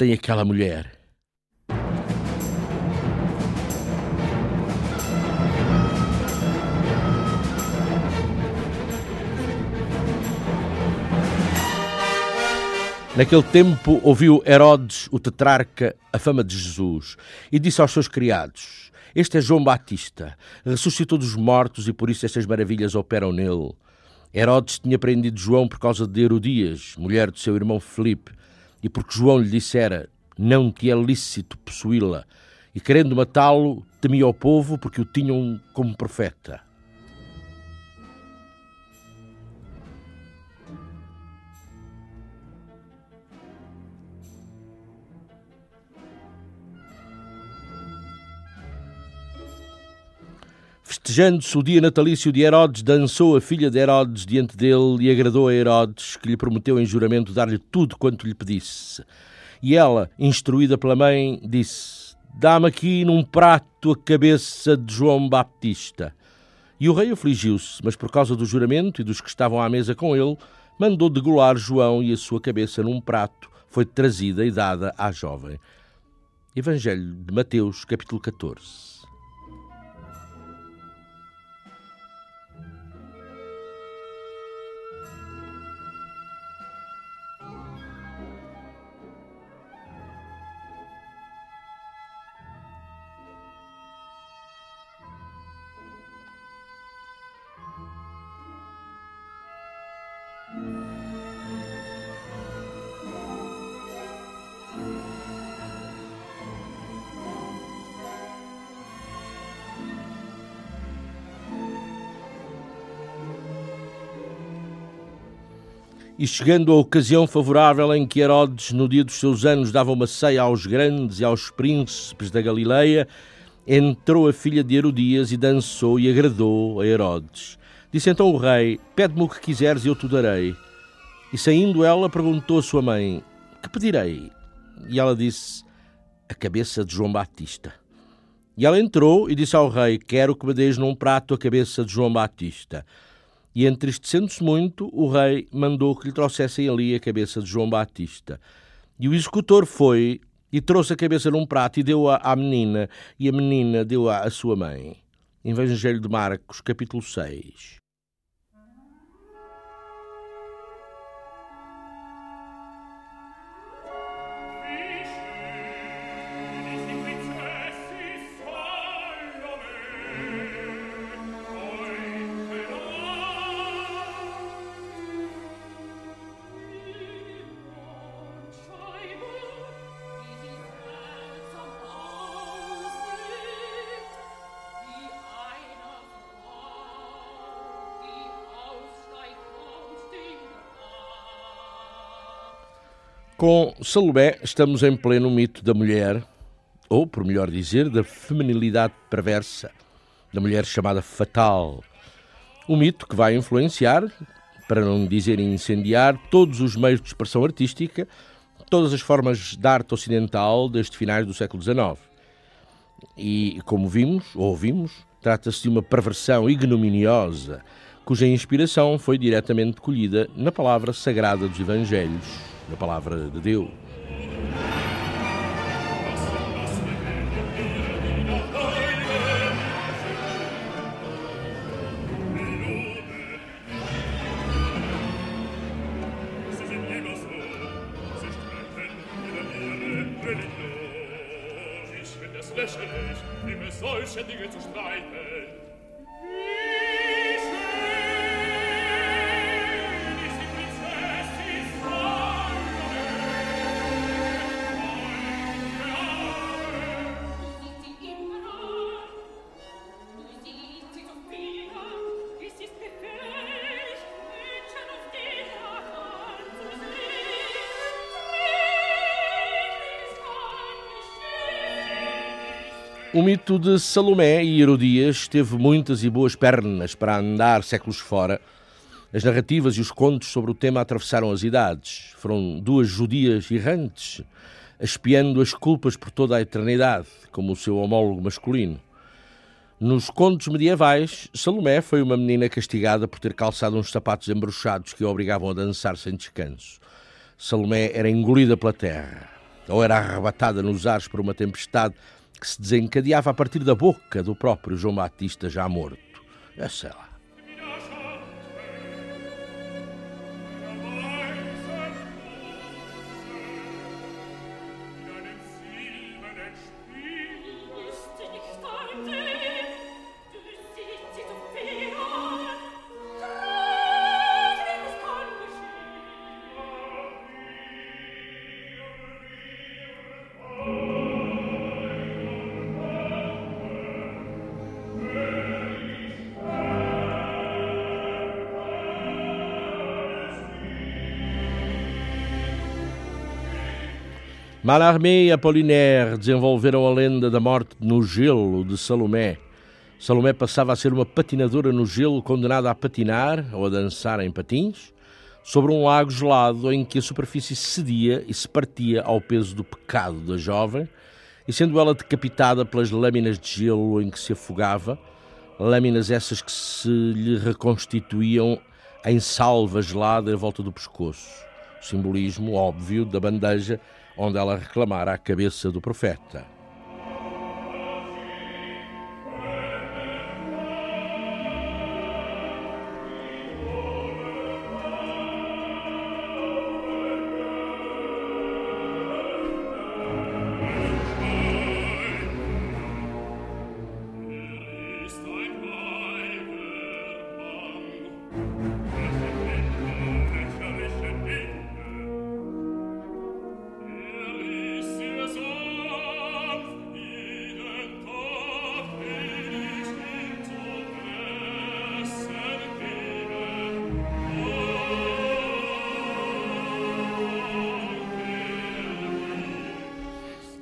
Matem aquela mulher. Naquele tempo ouviu Herodes, o tetrarca, a fama de Jesus e disse aos seus criados: Este é João Batista, ressuscitou dos mortos e por isso estas maravilhas operam nele. Herodes tinha prendido João por causa de Herodias, mulher do seu irmão Felipe, e porque João lhe dissera: Não te é lícito possuí-la, e querendo matá-lo, temia o povo porque o tinham como profeta. Festejando-se o dia natalício de Herodes, dançou a filha de Herodes diante dele e agradou a Herodes, que lhe prometeu em juramento dar-lhe tudo quanto lhe pedisse. E ela, instruída pela mãe, disse: Dá-me aqui num prato a cabeça de João Baptista. E o rei afligiu-se, mas por causa do juramento e dos que estavam à mesa com ele, mandou degolar João e a sua cabeça num prato foi trazida e dada à jovem. Evangelho de Mateus, capítulo 14. E chegando a ocasião favorável em que Herodes, no dia dos seus anos, dava uma ceia aos grandes e aos príncipes da Galileia, entrou a filha de Herodias e dançou e agradou a Herodes. Disse então o rei: Pede-me o que quiseres e eu te darei. E saindo ela, perguntou a sua mãe: Que pedirei? E ela disse: A cabeça de João Batista. E ela entrou e disse ao rei: Quero que me deis num prato a cabeça de João Batista. E entristecendo-se muito, o rei mandou que lhe trouxessem ali a cabeça de João Batista. E o executor foi e trouxe a cabeça num prato e deu-a à menina, e a menina deu-a à sua mãe. Evangelho de Marcos, capítulo 6. Com Salomé estamos em pleno mito da mulher, ou, por melhor dizer, da feminilidade perversa, da mulher chamada fatal. Um mito que vai influenciar, para não dizer incendiar, todos os meios de expressão artística, todas as formas de arte ocidental desde finais do século XIX. E, como vimos, ou ouvimos, trata-se de uma perversão ignominiosa, cuja inspiração foi diretamente colhida na palavra sagrada dos Evangelhos na palavra de Deus. O mito de Salomé e Herodias teve muitas e boas pernas para andar séculos fora. As narrativas e os contos sobre o tema atravessaram as idades. Foram duas judias errantes, espiando as culpas por toda a eternidade, como o seu homólogo masculino. Nos contos medievais, Salomé foi uma menina castigada por ter calçado uns sapatos embruxados que a obrigavam a dançar sem descanso. Salomé era engolida pela terra, ou era arrebatada nos ares por uma tempestade que se desencadeava a partir da boca do próprio João Batista já morto. Eu sei lá. Mallarmé e Apollinaire desenvolveram a lenda da morte no gelo de Salomé. Salomé passava a ser uma patinadora no gelo condenada a patinar ou a dançar em patins sobre um lago gelado em que a superfície cedia e se partia ao peso do pecado da jovem, e sendo ela decapitada pelas lâminas de gelo em que se afogava, lâminas essas que se lhe reconstituíam em salva gelada em volta do pescoço. Simbolismo óbvio da bandeja onde ela reclamara a cabeça do profeta.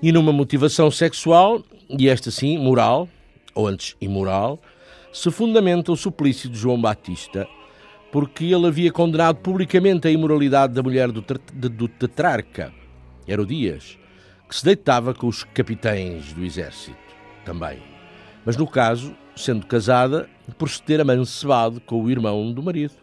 E numa motivação sexual, e esta sim, moral, ou antes imoral, se fundamenta o suplício de João Batista, porque ele havia condenado publicamente a imoralidade da mulher do, do tetrarca, Herodias, que se deitava com os capitães do exército também. Mas no caso, sendo casada, por se ter amancebado com o irmão do marido.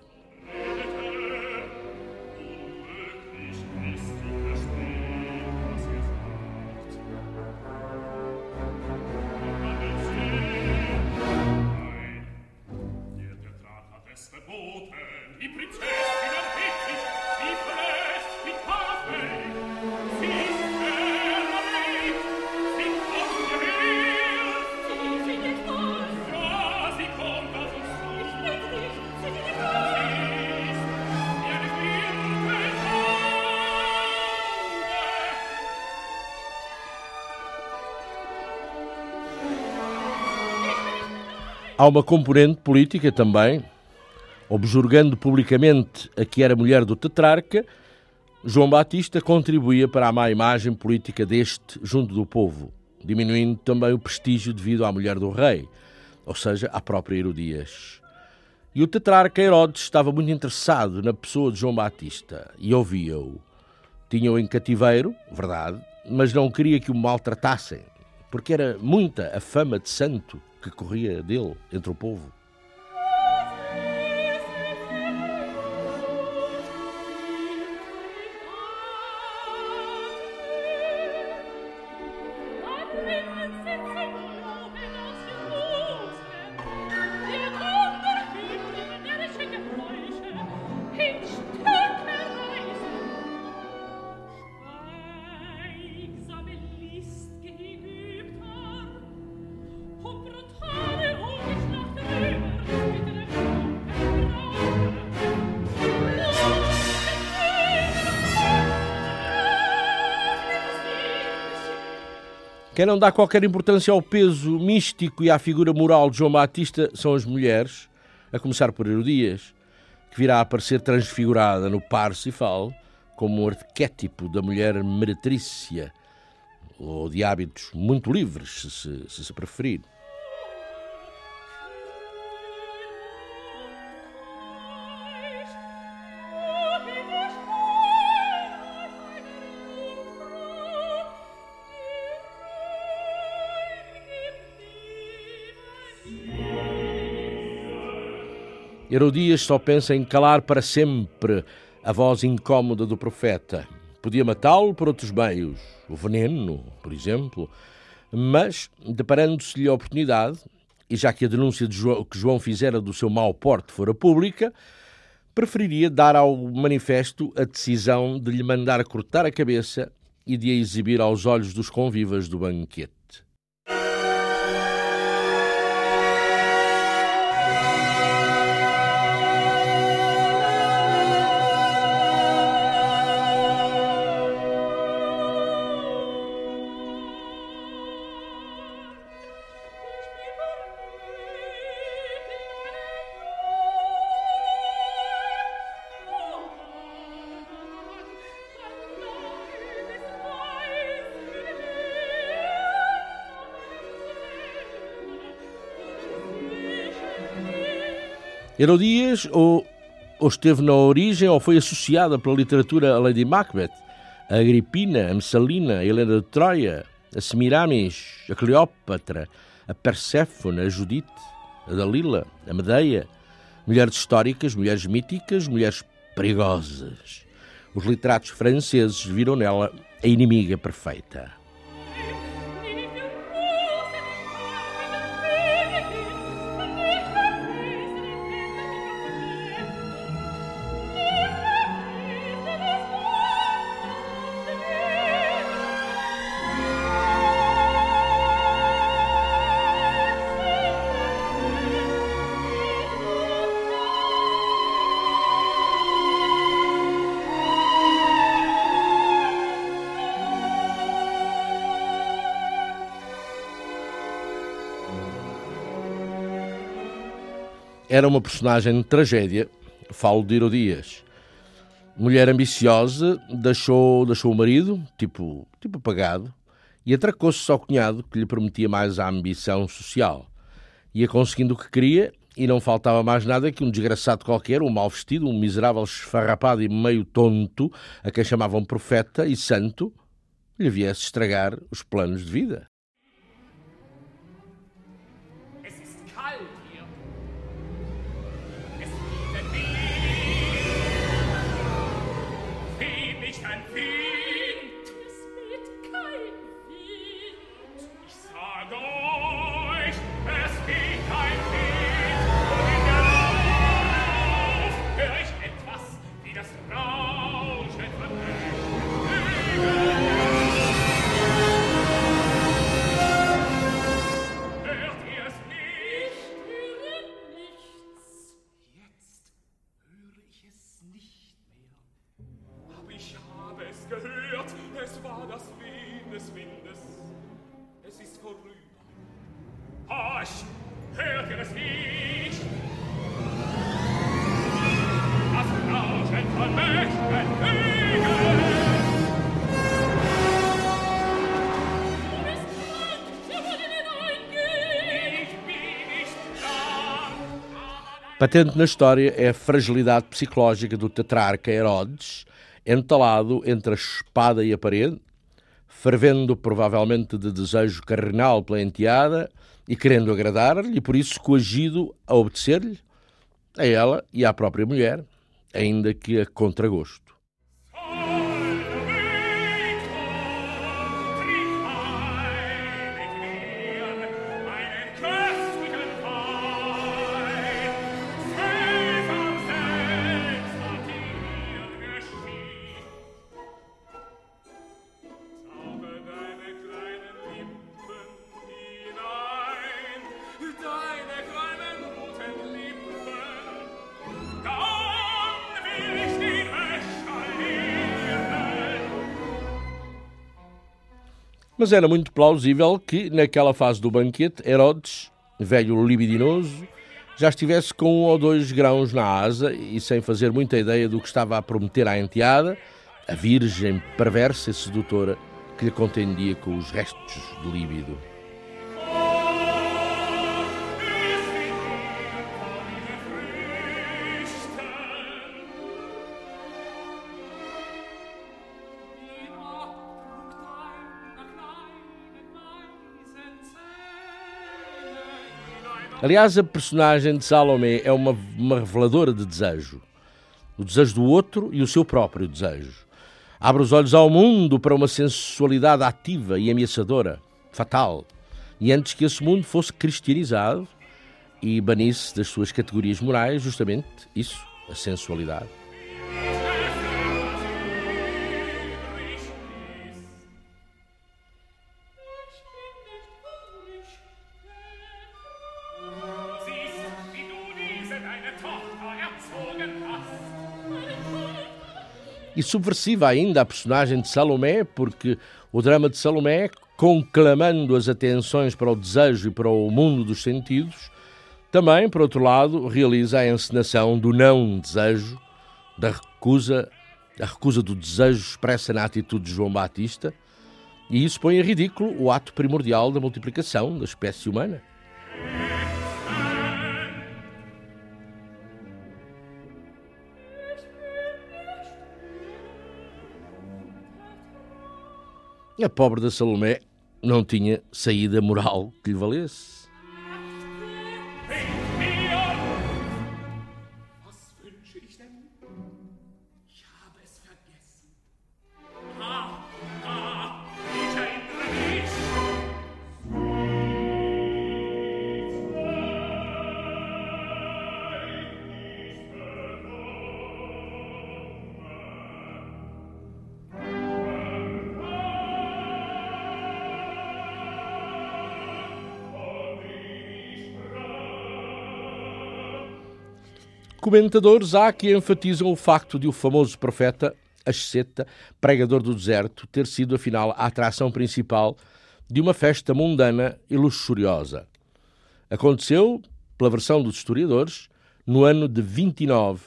Há uma componente política também, objurgando publicamente a que era mulher do tetrarca, João Batista contribuía para a má imagem política deste junto do povo, diminuindo também o prestígio devido à mulher do rei, ou seja, à própria Herodias. E o tetrarca Herodes estava muito interessado na pessoa de João Batista e ouvia-o. Tinha-o em cativeiro, verdade, mas não queria que o maltratassem, porque era muita a fama de santo que corria dele entre o povo. Quem não dá qualquer importância ao peso místico e à figura moral de João Batista são as mulheres, a começar por Herodias, que virá a aparecer transfigurada no Parsifal como um arquétipo da mulher meretrícia, ou de hábitos muito livres, se se, se, preferir. Herodias só pensa em calar para sempre a voz incômoda do profeta. Podia matá-lo por outros meios, o veneno, por exemplo, mas, deparando-se-lhe a oportunidade, e já que a denúncia de João, que João fizera do seu mau porte fora pública, preferiria dar ao manifesto a decisão de lhe mandar cortar a cabeça e de a exibir aos olhos dos convivas do banquete. Herodias ou, ou esteve na origem ou foi associada pela literatura a Lady Macbeth, a Agripina, a Messalina, a Helena de Troia, a Semiramis, a Cleópatra, a Perséfone, a Judite, a Dalila, a Medeia, mulheres históricas, mulheres míticas, mulheres perigosas. Os literatos franceses viram nela a inimiga perfeita. Era uma personagem de tragédia, falo de Herodias. Mulher ambiciosa, deixou, deixou o marido, tipo, tipo apagado, e atracou-se ao cunhado que lhe prometia mais a ambição social. Ia conseguindo o que queria e não faltava mais nada que um desgraçado qualquer, um mal vestido, um miserável esfarrapado e meio tonto, a quem chamavam profeta e santo, lhe viesse estragar os planos de vida. Patente na história é a fragilidade psicológica do tetrarca Herodes, entalado entre a espada e a parede, fervendo provavelmente de desejo carnal pela enteada e querendo agradar-lhe, e por isso coagido a obedecer-lhe, a ela e à própria mulher, ainda que a contragosto. Mas era muito plausível que, naquela fase do banquete, Herodes, velho libidinoso, já estivesse com um ou dois grãos na asa e sem fazer muita ideia do que estava a prometer à enteada, a virgem perversa e sedutora que lhe contendia com os restos de líbido. Aliás, a personagem de Salomé é uma, uma reveladora de desejo. O desejo do outro e o seu próprio desejo. Abre os olhos ao mundo para uma sensualidade ativa e ameaçadora, fatal. E antes que esse mundo fosse cristianizado e banisse das suas categorias morais, justamente isso, a sensualidade. E subversiva ainda a personagem de Salomé, porque o drama de Salomé, conclamando as atenções para o desejo e para o mundo dos sentidos, também, por outro lado, realiza a encenação do não desejo, da recusa, a recusa do desejo expressa na atitude de João Batista, e isso põe em ridículo o ato primordial da multiplicação da espécie humana. A pobre da Salomé não tinha saída moral que lhe valesse. Comentadores há que enfatizam o facto de o famoso profeta Asceta, pregador do deserto, ter sido afinal a atração principal de uma festa mundana e luxuriosa. Aconteceu, pela versão dos historiadores, no ano de 29,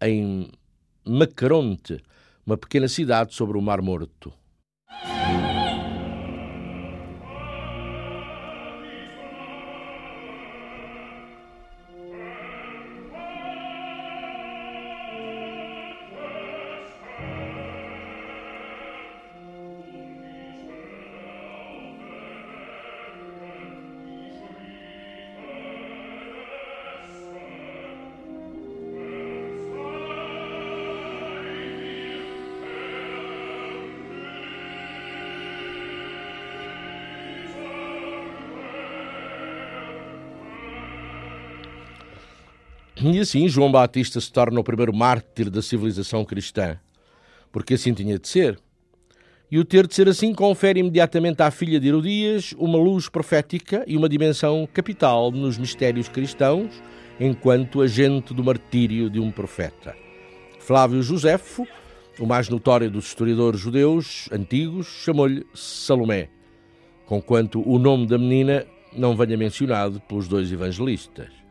em Macaronte, uma pequena cidade sobre o Mar Morto. Assim João Batista se torna o primeiro mártir da civilização cristã, porque assim tinha de ser. E o ter de ser assim confere imediatamente à filha de Herodias uma luz profética e uma dimensão capital nos mistérios cristãos, enquanto agente do martírio de um profeta. Flávio Josefo, o mais notório dos historiadores judeus antigos, chamou-lhe Salomé, conquanto o nome da menina não venha mencionado pelos dois evangelistas.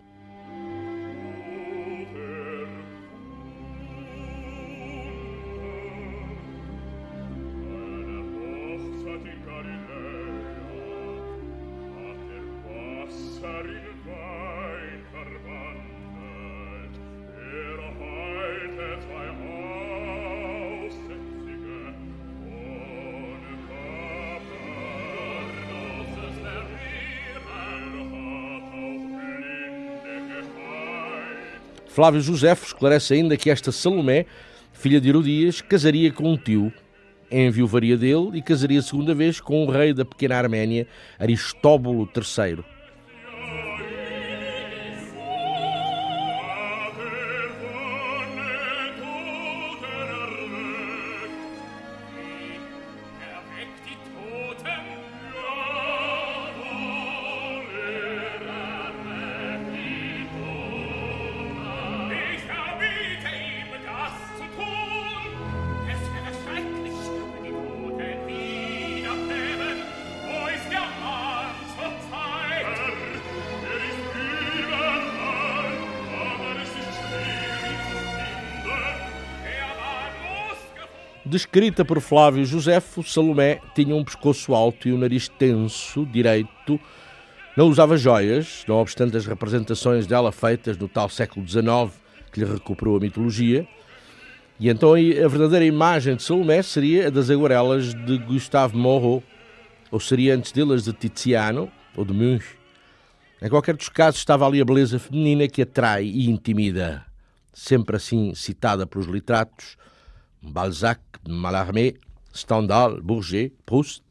Flávio Josefo esclarece ainda que esta Salomé, filha de Herodias, casaria com um tio, enviuvaria dele e casaria segunda vez com o rei da pequena Arménia, Aristóbulo III. Descrita por Flávio Josefo, Salomé tinha um pescoço alto e um nariz tenso, direito, não usava joias, não obstante as representações dela feitas no tal século XIX que lhe recuperou a mitologia. E então a verdadeira imagem de Salomé seria a das aguarelas de Gustave Moreau, ou seria antes delas de Tiziano ou de Munch. Em qualquer dos casos estava ali a beleza feminina que atrai e intimida, sempre assim citada pelos literatos, Balzac, Mallarmé, Stendhal, Bourget, Proust,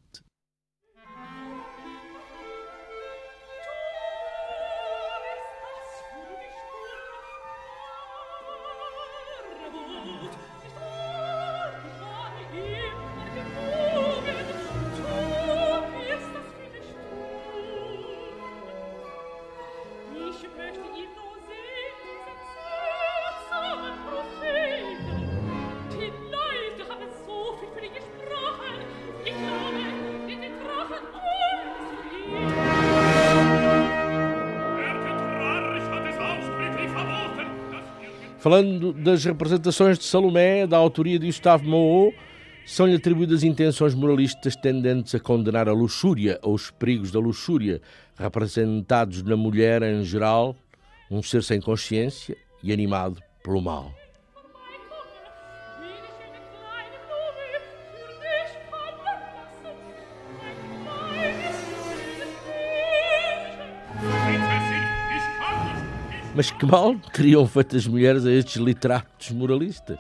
Falando das representações de Salomé, da autoria de Gustave Moreau, são-lhe atribuídas intenções moralistas tendentes a condenar a luxúria ou os perigos da luxúria, representados na mulher em geral, um ser sem consciência e animado pelo mal. Mas que mal teriam feito as mulheres a estes literatos moralistas?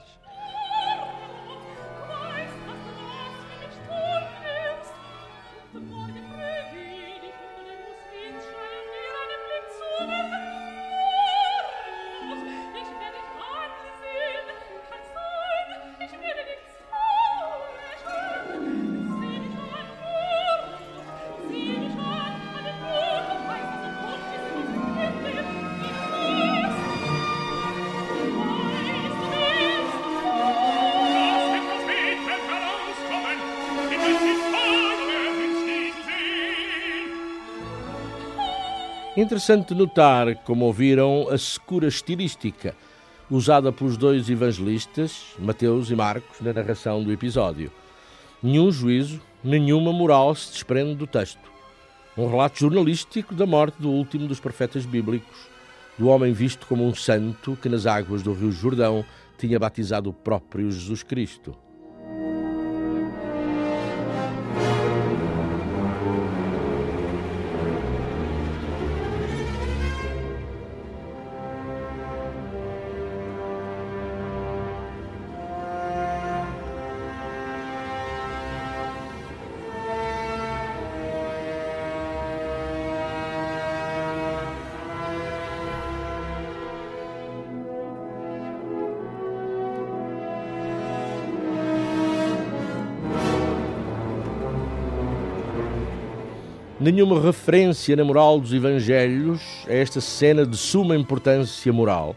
Interessante notar, como ouviram, a secura estilística usada pelos dois evangelistas, Mateus e Marcos, na narração do episódio. Nenhum juízo, nenhuma moral se desprende do texto. Um relato jornalístico da morte do último dos profetas bíblicos, do homem visto como um santo que nas águas do Rio Jordão tinha batizado o próprio Jesus Cristo. Nenhuma referência na moral dos Evangelhos a esta cena de suma importância moral,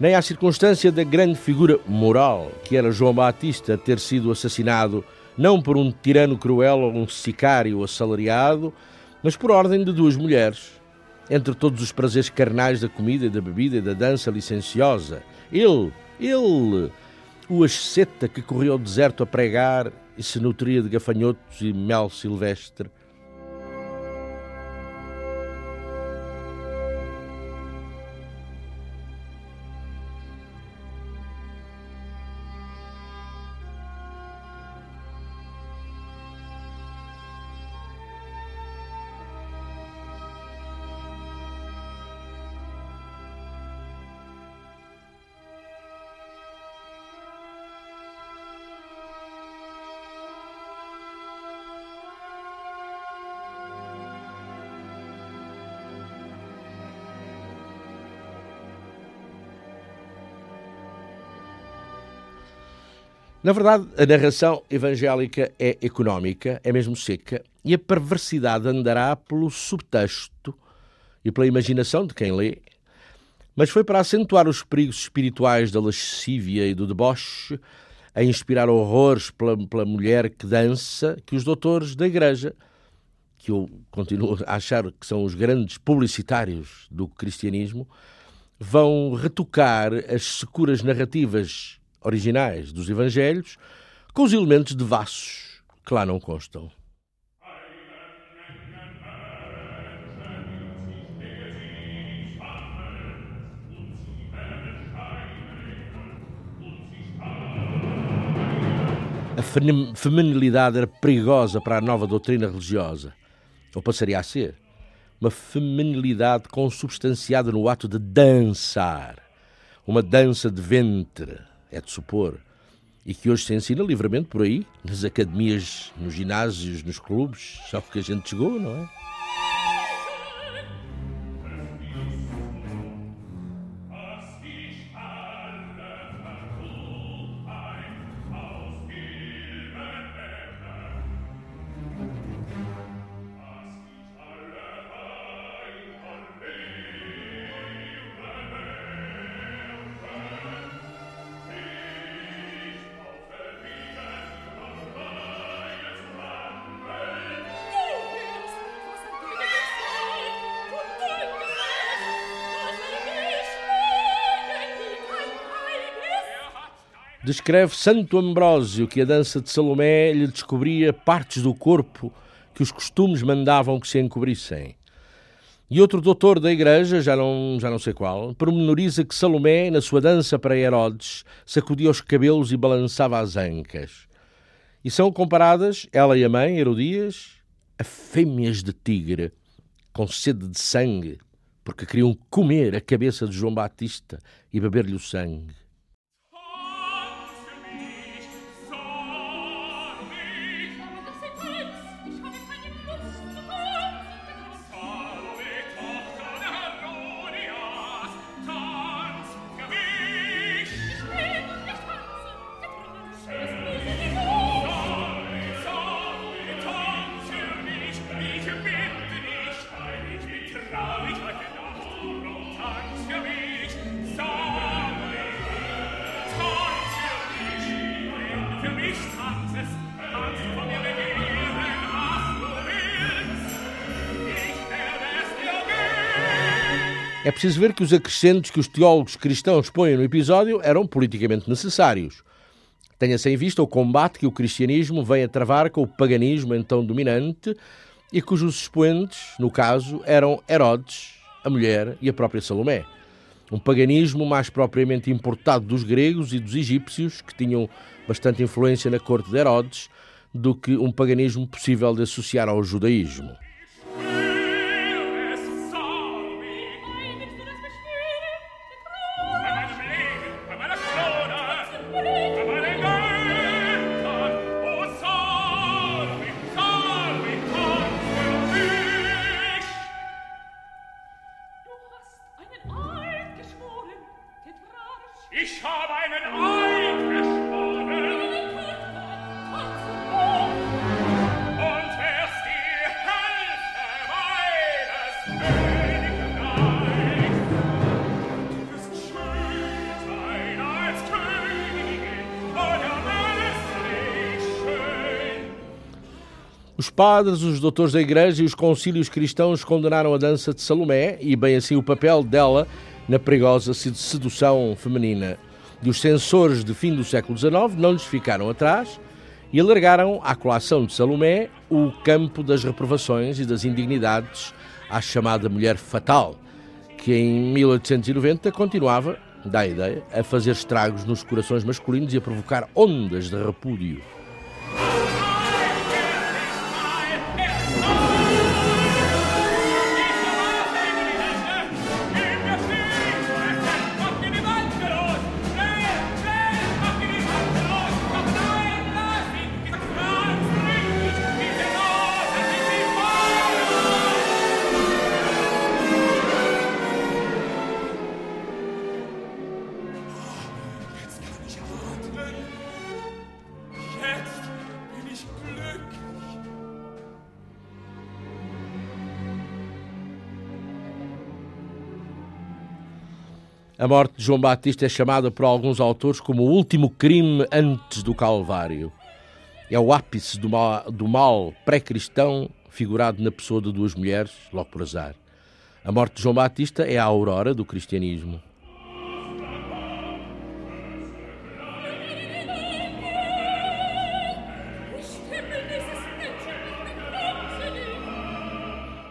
nem à circunstância da grande figura moral que era João Batista ter sido assassinado não por um tirano cruel ou um sicário assalariado, mas por ordem de duas mulheres. Entre todos os prazeres carnais da comida, da bebida e da dança licenciosa, ele, ele, o asceta que corria ao deserto a pregar e se nutria de gafanhotos e mel silvestre, Na verdade, a narração evangélica é económica, é mesmo seca, e a perversidade andará pelo subtexto e pela imaginação de quem lê. Mas foi para acentuar os perigos espirituais da lascívia e do deboche, a inspirar horrores pela, pela mulher que dança, que os doutores da Igreja, que eu continuo a achar que são os grandes publicitários do cristianismo, vão retocar as securas narrativas originais dos Evangelhos com os elementos de vassos que lá não constam. A feminilidade era perigosa para a nova doutrina religiosa, ou passaria a ser. Uma feminilidade consubstanciada no ato de dançar. Uma dança de ventre, é de supor, e que hoje se ensina livremente por aí, nas academias, nos ginásios, nos clubes, só que a gente chegou, não é? Descreve Santo Ambrósio que a dança de Salomé lhe descobria partes do corpo que os costumes mandavam que se encobrissem. E outro doutor da igreja, já não, já não sei qual, pormenoriza que Salomé, na sua dança para Herodes, sacudia os cabelos e balançava as ancas. E são comparadas, ela e a mãe, Herodias, a fêmeas de tigre, com sede de sangue, porque queriam comer a cabeça de João Batista e beber-lhe o sangue. Preciso ver que os acrescentos que os teólogos cristãos põem no episódio eram politicamente necessários. Tenha-se em vista o combate que o cristianismo vem a travar com o paganismo então dominante e cujos expoentes, no caso, eram Herodes, a mulher e a própria Salomé. Um paganismo mais propriamente importado dos gregos e dos egípcios, que tinham bastante influência na corte de Herodes, do que um paganismo possível de associar ao judaísmo. Padres, os doutores da Igreja e os concílios cristãos condenaram a dança de Salomé e, bem assim, o papel dela na perigosa sedução feminina. Os censores de fim do século XIX não lhes ficaram atrás e alargaram à colação de Salomé o campo das reprovações e das indignidades à chamada mulher fatal, que em 1890 continuava, dá a ideia, a fazer estragos nos corações masculinos e a provocar ondas de repúdio. A morte de João Batista é chamada por alguns autores como o último crime antes do Calvário. É o ápice do mal, mal pré-cristão figurado na pessoa de duas mulheres, logo por azar. A morte de João Batista é a aurora do cristianismo.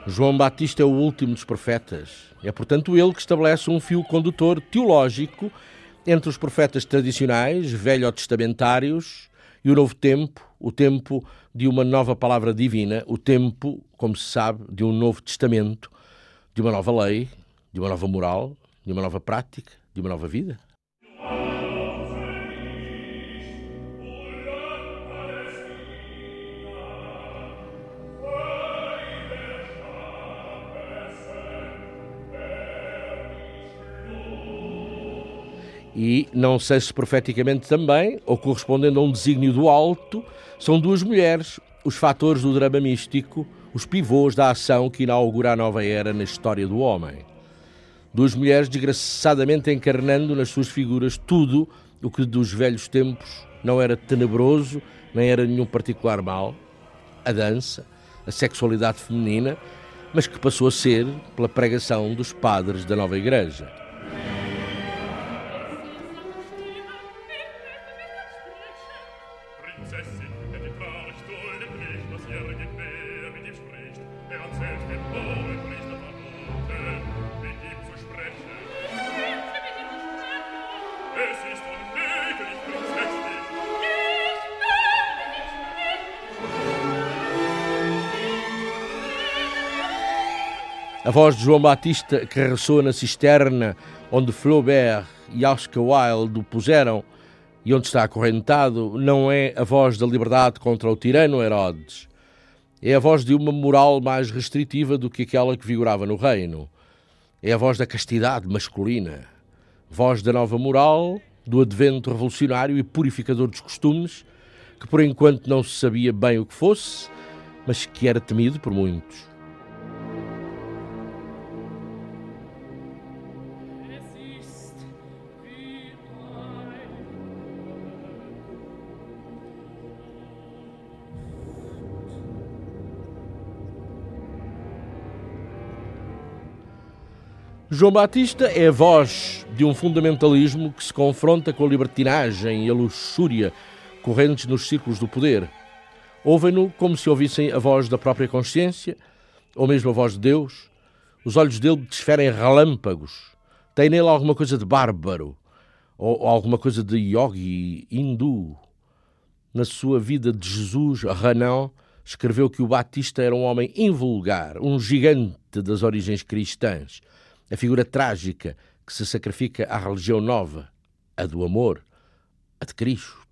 João Batista é o último dos profetas. É, portanto, ele que estabelece um fio condutor teológico entre os profetas tradicionais, velho-testamentários, e o novo tempo, o tempo de uma nova palavra divina, o tempo, como se sabe, de um novo testamento, de uma nova lei, de uma nova moral, de uma nova prática, de uma nova vida. E não sei se profeticamente também, ou correspondendo a um desígnio do alto, são duas mulheres, os fatores do drama místico, os pivôs da ação que inaugura a nova era na história do homem. Duas mulheres desgraçadamente encarnando nas suas figuras tudo o que dos velhos tempos não era tenebroso, nem era nenhum particular mal, a dança, a sexualidade feminina, mas que passou a ser pela pregação dos padres da nova igreja. Voz de João Batista que ressoa na cisterna onde Flaubert e Oscar Wilde o puseram e onde está acorrentado não é a voz da liberdade contra o tirano Herodes. É a voz de uma moral mais restritiva do que aquela que vigorava no reino. É a voz da castidade masculina. Voz da nova moral, do advento revolucionário e purificador dos costumes, que por enquanto não se sabia bem o que fosse, mas que era temido por muitos. João Batista é a voz de um fundamentalismo que se confronta com a libertinagem e a luxúria correntes nos círculos do poder. Ouvem-no como se ouvissem a voz da própria consciência, ou mesmo a voz de Deus. Os olhos dele desferem relâmpagos. Tem nele alguma coisa de bárbaro, ou alguma coisa de yogi hindu. Na sua vida de Jesus, Renan escreveu que o Batista era um homem invulgar, um gigante das origens cristãs a figura trágica que se sacrifica à religião nova, a do amor, a de Cristo.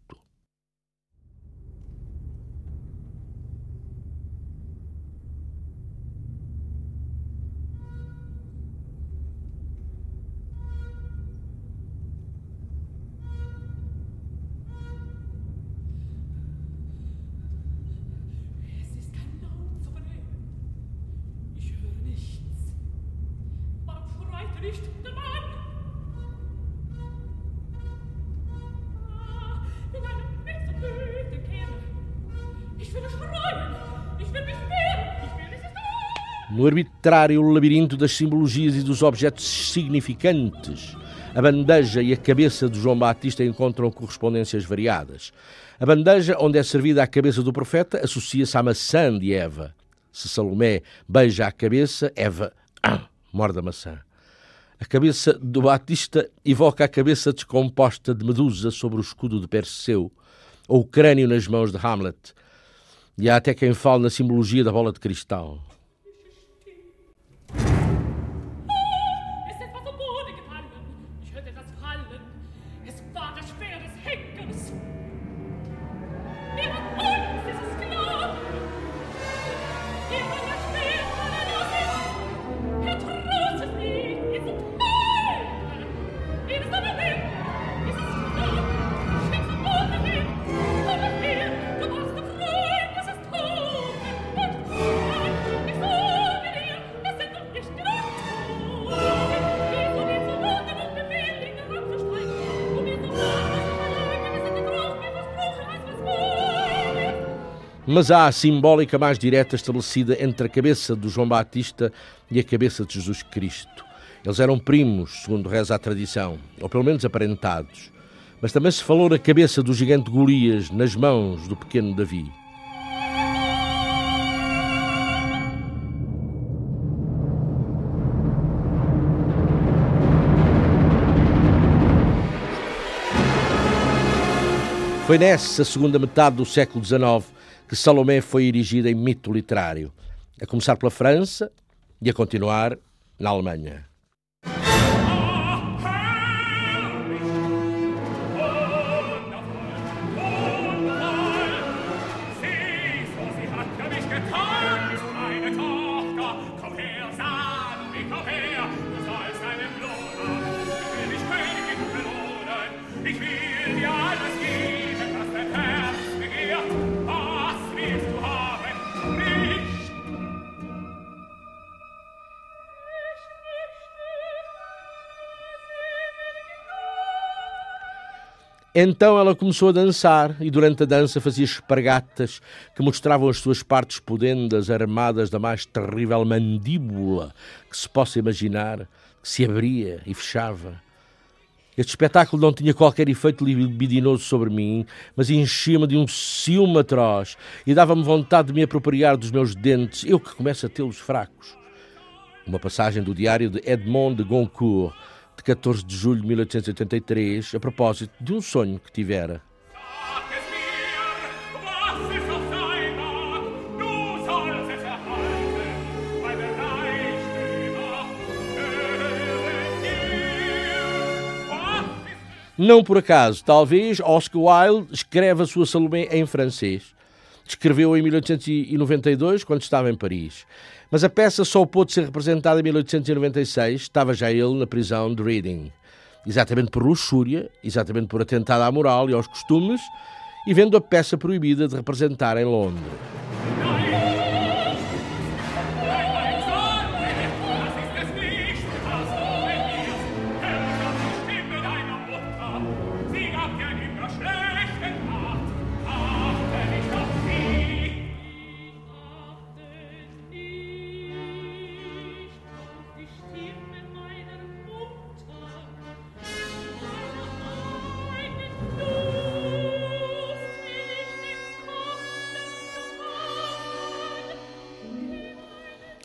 No arbitrário labirinto das simbologias e dos objetos significantes. A bandeja e a cabeça de João Batista encontram correspondências variadas. A bandeja, onde é servida a cabeça do profeta, associa-se à maçã de Eva. Se Salomé beija a cabeça, Eva ah, morde a maçã. A cabeça do Batista evoca a cabeça descomposta de Medusa sobre o escudo de Perseu, ou o crânio nas mãos de Hamlet. E há até quem fale na simbologia da bola de cristal. mas há a simbólica mais direta estabelecida entre a cabeça do João Batista e a cabeça de Jesus Cristo. Eles eram primos, segundo reza a tradição, ou pelo menos aparentados. Mas também se falou da cabeça do gigante Golias nas mãos do pequeno Davi. Foi nessa segunda metade do século XIX que Salomé foi erigida em mito literário, a começar pela França e a continuar na Alemanha. Então ela começou a dançar e durante a dança fazia espargatas que mostravam as suas partes pudendas armadas da mais terrível mandíbula que se possa imaginar, que se abria e fechava. Este espetáculo não tinha qualquer efeito libidinoso sobre mim, mas enchia-me de um ciúme atroz e dava-me vontade de me apropriar dos meus dentes, eu que começo a tê-los fracos. Uma passagem do diário de Edmond de Goncourt, de 14 de julho de 1883, a propósito de um sonho que tivera. Não por acaso, talvez Oscar Wilde escreve a sua Salomé em francês. Escreveu em 1892, quando estava em Paris. Mas a peça só pôde ser representada em 1896, estava já ele na prisão de Reading. Exatamente por luxúria, exatamente por atentado à moral e aos costumes, e vendo a peça proibida de representar em Londres.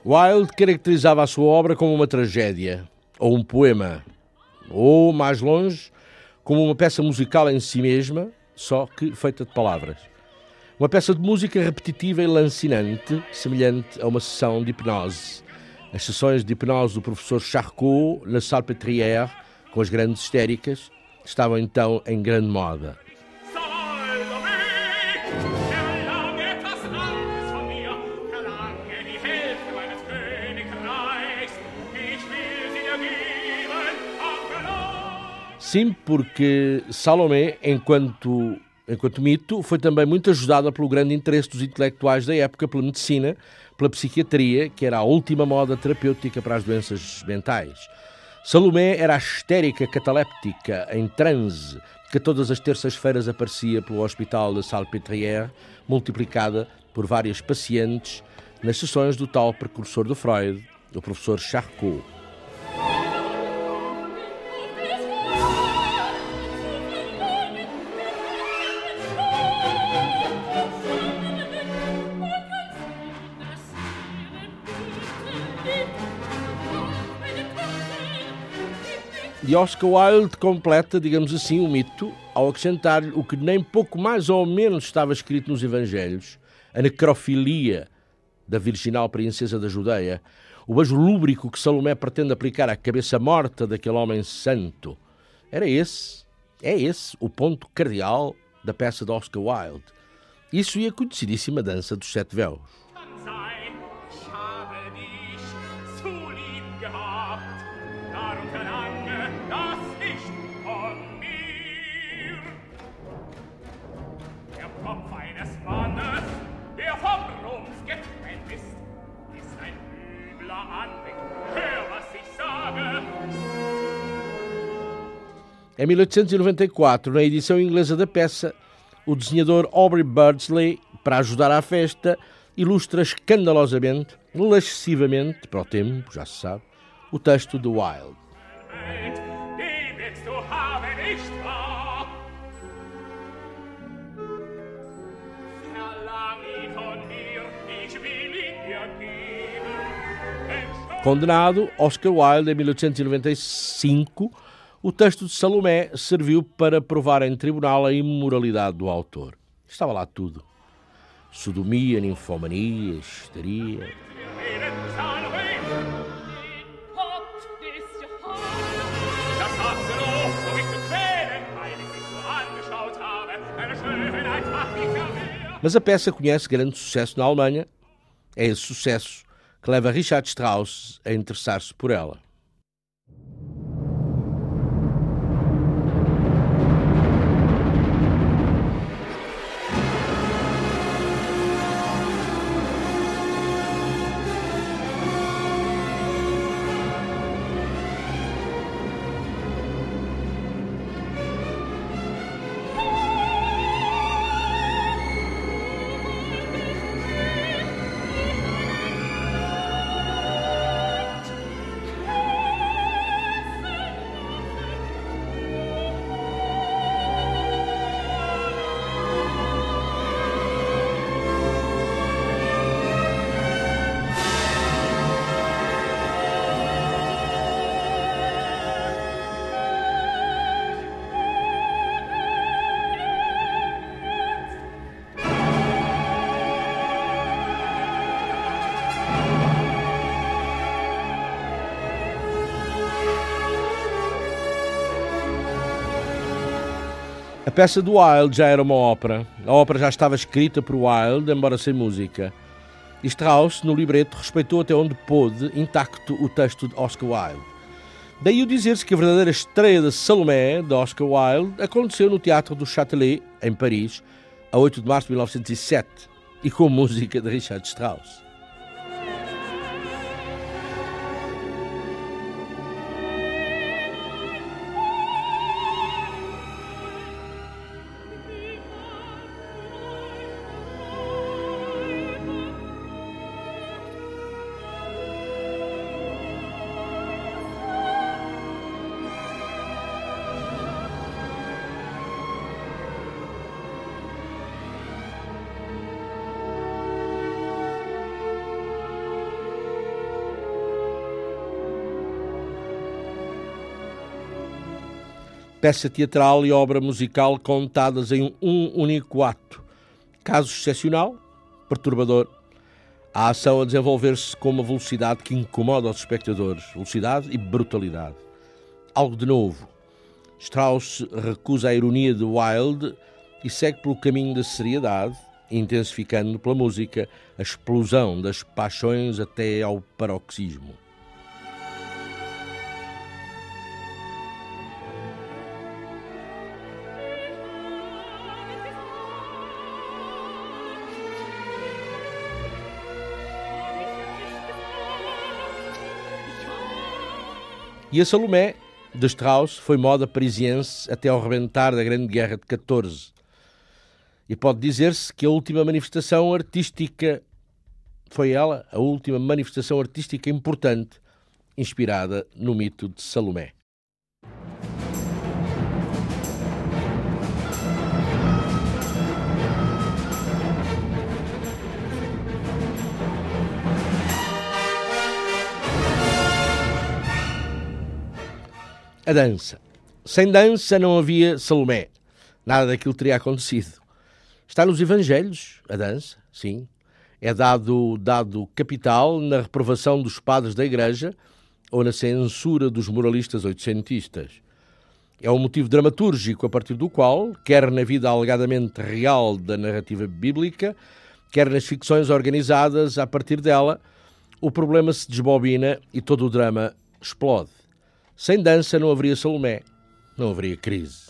Wilde caracterizava a sua obra como uma tragédia, ou um poema, ou, mais longe, como uma peça musical em si mesma, só que feita de palavras. Uma peça de música repetitiva e lancinante, semelhante a uma sessão de hipnose. As sessões de hipnose do professor Charcot na Salpêtrière, com as grandes histéricas, estavam então em grande moda. Sim, porque Salomé, enquanto, enquanto mito, foi também muito ajudada pelo grande interesse dos intelectuais da época pela medicina, pela psiquiatria, que era a última moda terapêutica para as doenças mentais. Salomé era histérica cataléptica em transe que todas as terças-feiras aparecia pelo hospital de Salpêtrière, multiplicada por várias pacientes nas sessões do tal precursor do Freud, o professor Charcot. E Oscar Wilde completa, digamos assim, o mito ao acrescentar-lhe o que nem pouco mais ou menos estava escrito nos Evangelhos, a necrofilia da virginal princesa da Judeia, o beijo lúbrico que Salomé pretende aplicar à cabeça morta daquele homem santo. Era esse, é esse o ponto cardeal da peça de Oscar Wilde. Isso e a conhecidíssima dança dos sete véus. Em 1894, na edição inglesa da peça, o desenhador Aubrey Birdsley, para ajudar à festa, ilustra escandalosamente, lascivamente, para o tempo, já se sabe, o texto de Wilde. Condenado, Oscar Wilde, em 1895, O texto de Salomé serviu para provar em tribunal a imoralidade do autor. Estava lá tudo: sodomia, ninfomania, histeria. Mas a peça conhece grande sucesso na Alemanha. É esse sucesso que leva Richard Strauss a interessar-se por ela. A peça do Wilde já era uma ópera. A ópera já estava escrita por Wilde, embora sem música. E Strauss, no libreto, respeitou até onde pôde, intacto, o texto de Oscar Wilde. Daí o dizer-se que a verdadeira estreia de Salomé, de Oscar Wilde, aconteceu no Teatro do Châtelet, em Paris, a 8 de março de 1907, e com música de Richard Strauss. Peça teatral e obra musical contadas em um único ato. Caso excepcional, perturbador. A ação a desenvolver-se com uma velocidade que incomoda os espectadores. Velocidade e brutalidade. Algo de novo. Strauss recusa a ironia de Wilde e segue pelo caminho da seriedade, intensificando pela música a explosão das paixões até ao paroxismo. E a Salomé, de Strauss, foi moda parisiense até ao rebentar da Grande Guerra de 14. E pode dizer-se que a última manifestação artística foi ela, a última manifestação artística importante inspirada no mito de Salomé. A dança. Sem dança não havia Salomé. Nada daquilo teria acontecido. Está nos Evangelhos, a dança, sim. É dado, dado capital na reprovação dos padres da Igreja ou na censura dos moralistas oitocentistas. É um motivo dramatúrgico a partir do qual, quer na vida alegadamente real da narrativa bíblica, quer nas ficções organizadas a partir dela, o problema se desbobina e todo o drama explode. Sem dança não haveria Salomé, não haveria crise.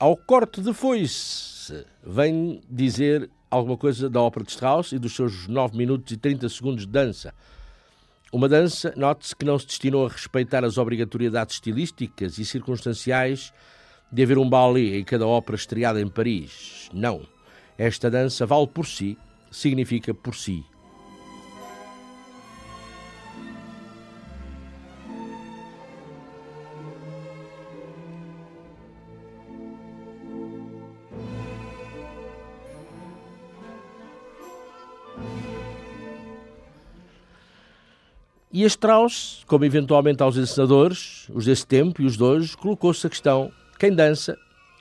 Ao corte de foice vem dizer alguma coisa da ópera de Strauss e dos seus 9 minutos e 30 segundos de dança. Uma dança, note-se, que não se destinou a respeitar as obrigatoriedades estilísticas e circunstanciais de haver um ballet em cada ópera estreada em Paris. Não. Esta dança vale por si, significa por si. E a Strauss, como eventualmente aos encenadores, os desse tempo e os de hoje, colocou-se a questão: quem dança?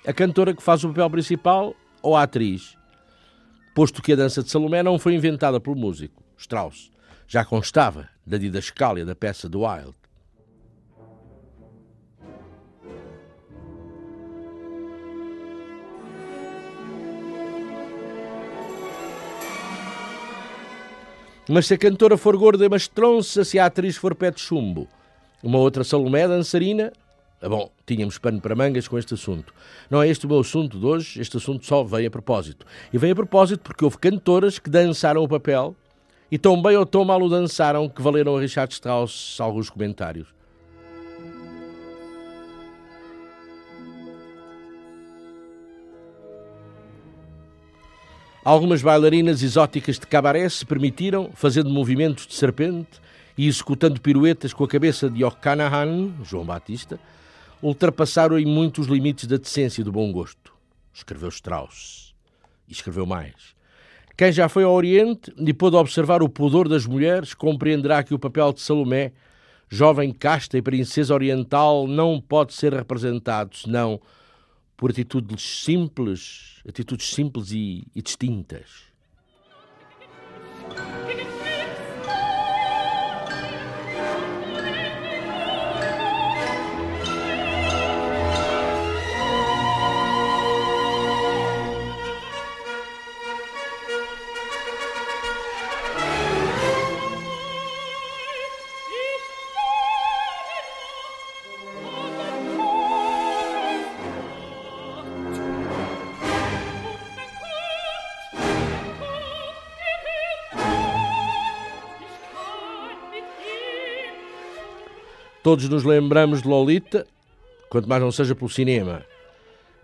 A cantora que faz o papel principal ou a atriz? Posto que a dança de Salomé não foi inventada pelo músico, Strauss, já constava da didascália da peça do Wilde. Mas se a cantora for gorda e mastronça, se a atriz for pé de chumbo. Uma outra Salomé, dançarina. Ah, bom, tínhamos pano para mangas com este assunto. Não é este o meu assunto de hoje, este assunto só veio a propósito. E veio a propósito porque houve cantoras que dançaram o papel e tão bem ou tão mal o dançaram que valeram a Richard Strauss alguns comentários. Algumas bailarinas exóticas de cabaré se permitiram, fazendo movimentos de serpente e executando piruetas com a cabeça de O'Canahan, João Batista, ultrapassaram em muitos limites da decência e do bom gosto. Escreveu Strauss. E escreveu mais. Quem já foi ao Oriente e pôde observar o pudor das mulheres compreenderá que o papel de Salomé, jovem casta e princesa oriental, não pode ser representado senão por atitudes simples, atitudes simples e, e distintas. Todos nos lembramos de Lolita, quanto mais não seja pelo cinema.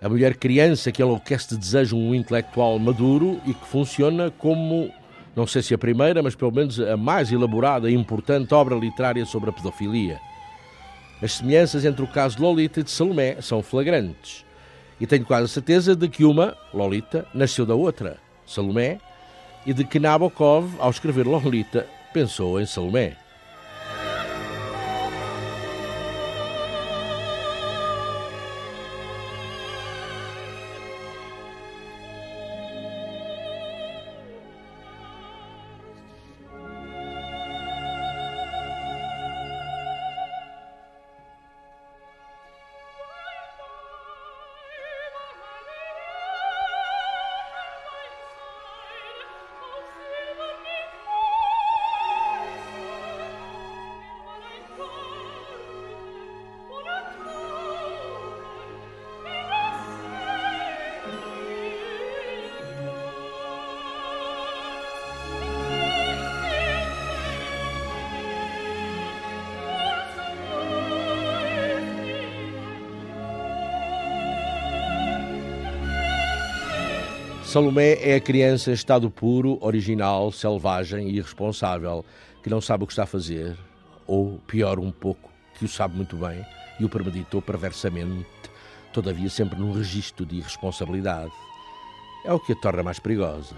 A mulher criança que enlouquece de desejo um intelectual maduro e que funciona como, não sei se a primeira, mas pelo menos a mais elaborada e importante obra literária sobre a pedofilia. As semelhanças entre o caso de Lolita e de Salomé são flagrantes. E tenho quase certeza de que uma, Lolita, nasceu da outra, Salomé, e de que Nabokov, ao escrever Lolita, pensou em Salomé. Salomé é a criança em estado puro, original, selvagem e irresponsável, que não sabe o que está a fazer, ou, pior um pouco, que o sabe muito bem e o premeditou perversamente, todavia sempre num registro de irresponsabilidade. É o que a torna mais perigosa.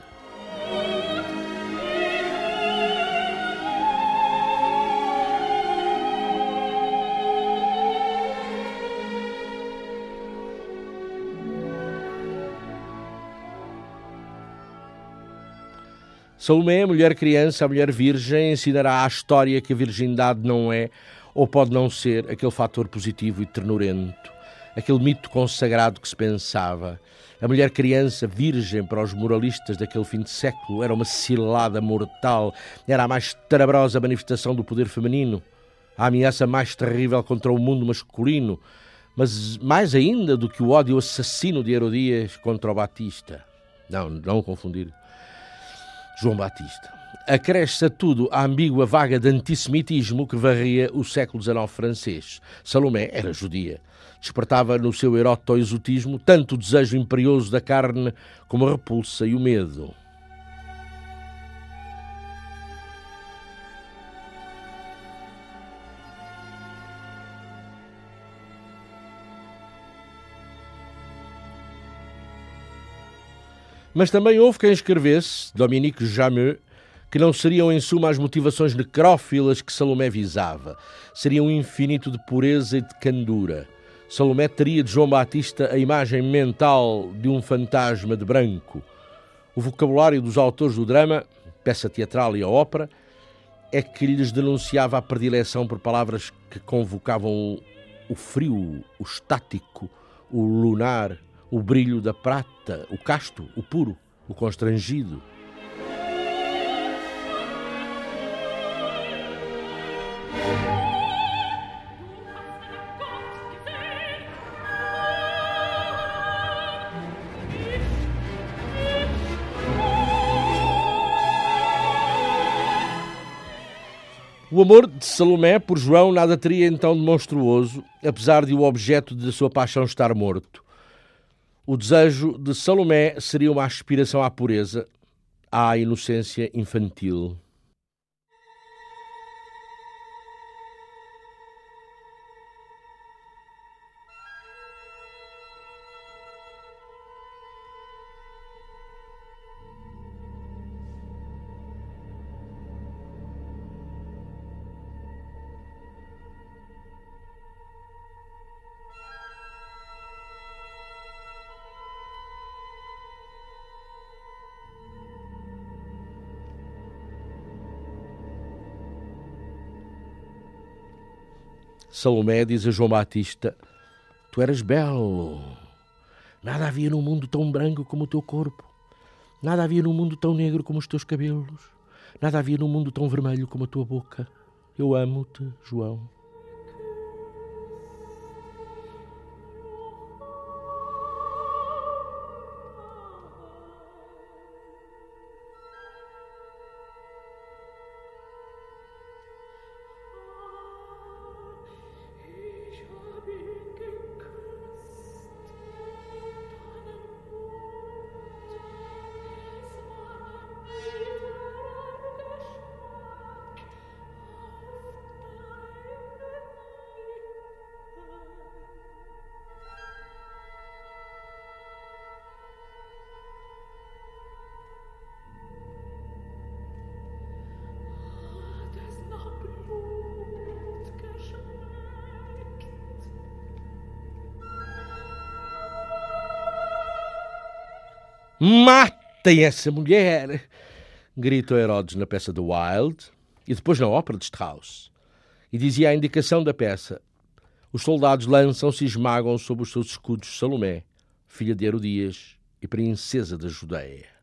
Salomé, mulher criança, mulher virgem, ensinará à história que a virgindade não é, ou pode não ser, aquele fator positivo e ternurento, aquele mito consagrado que se pensava. A mulher criança, virgem para os moralistas daquele fim de século, era uma cilada mortal, era a mais tenebrosa manifestação do poder feminino, a ameaça mais terrível contra o mundo masculino, mas mais ainda do que o ódio assassino de Herodias contra o Batista. Não, não confundir. João Batista. Acresce a tudo a ambígua vaga de antissemitismo que varria o século XIX francês. Salomé era judia. Despertava no seu eroto-exotismo tanto o desejo imperioso da carne como a repulsa e o medo. Mas também houve quem escrevesse, Dominique Jameux, que não seriam em suma as motivações necrófilas que Salomé visava, seriam um infinito de pureza e de candura. Salomé teria de João Batista a imagem mental de um fantasma de branco. O vocabulário dos autores do drama, peça teatral e a ópera, é que lhes denunciava a predileção por palavras que convocavam o frio, o estático, o lunar, o brilho da prata, o casto, o puro, o constrangido. O amor de Salomé por João nada teria então de monstruoso, apesar de o objeto de sua paixão estar morto. O desejo de Salomé seria uma aspiração à pureza, à inocência infantil. Salomé diz a João Batista: Tu eras belo. Nada havia no mundo tão branco como o teu corpo. Nada havia no mundo tão negro como os teus cabelos. Nada havia no mundo tão vermelho como a tua boca. Eu amo-te, João. Matem essa mulher! gritou Herodes na peça de Wilde e depois na ópera de Strauss. E dizia a indicação da peça: Os soldados lançam-se e esmagam sob os seus escudos Salomé, filha de Herodias e princesa da Judeia.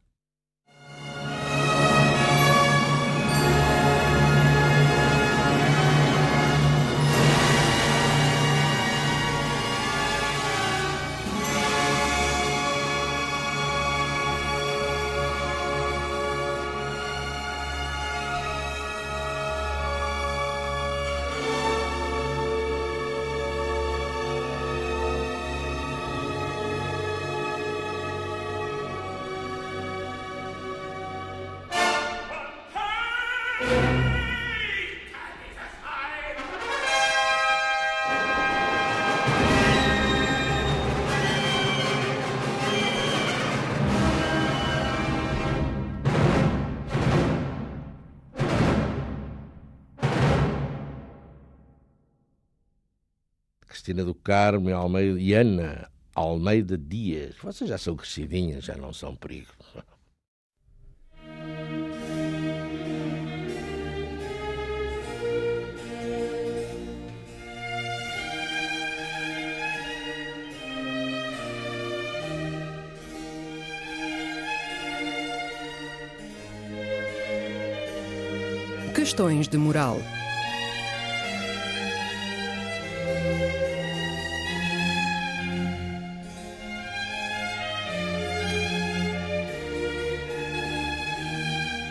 Cristina do Carmo Almeida, e Ana Almeida Dias. Vocês já são crescidinhas, já não são perigo. Questões de moral.